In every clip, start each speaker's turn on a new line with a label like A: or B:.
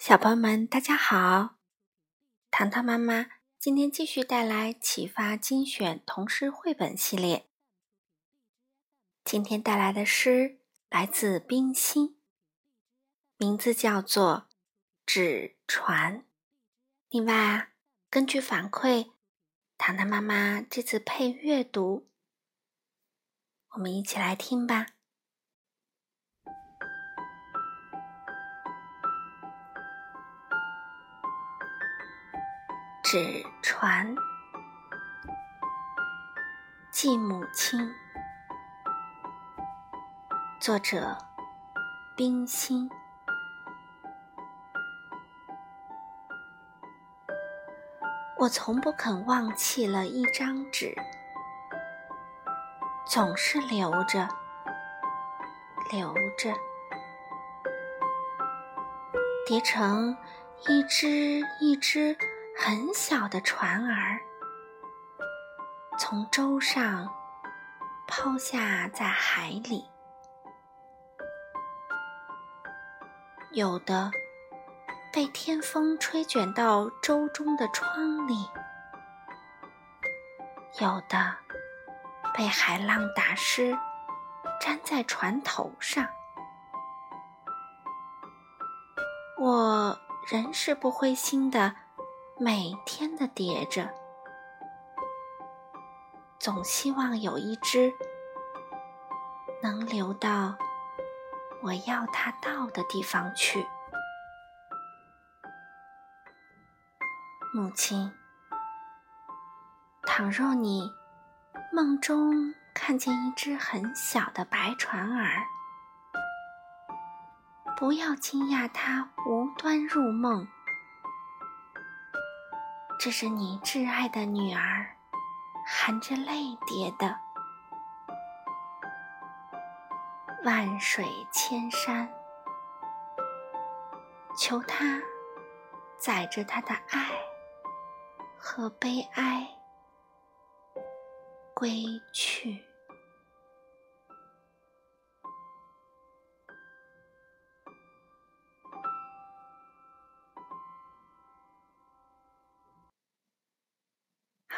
A: 小朋友们，大家好！糖糖妈妈今天继续带来启发精选童诗绘本系列。今天带来的诗来自冰心，名字叫做《纸船》。另外啊，根据反馈，糖糖妈妈这次配阅读，我们一起来听吧。纸船，寄母亲。作者：冰心。我从不肯忘记了一张纸，总是留着，留着，叠成一只一只。很小的船儿从舟上抛下在海里，有的被天风吹卷到舟中的窗里，有的被海浪打湿，粘在船头上。我仍是不灰心的。每天的叠着，总希望有一只能流到我要它到的地方去。母亲，倘若你梦中看见一只很小的白船儿，不要惊讶它无端入梦。这是你挚爱的女儿，含着泪叠的。万水千山，求他载着他的爱和悲哀归去。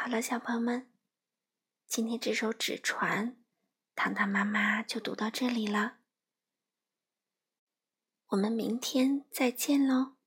A: 好了，小朋友们，今天这首《纸船》，糖糖妈妈就读到这里了。我们明天再见喽。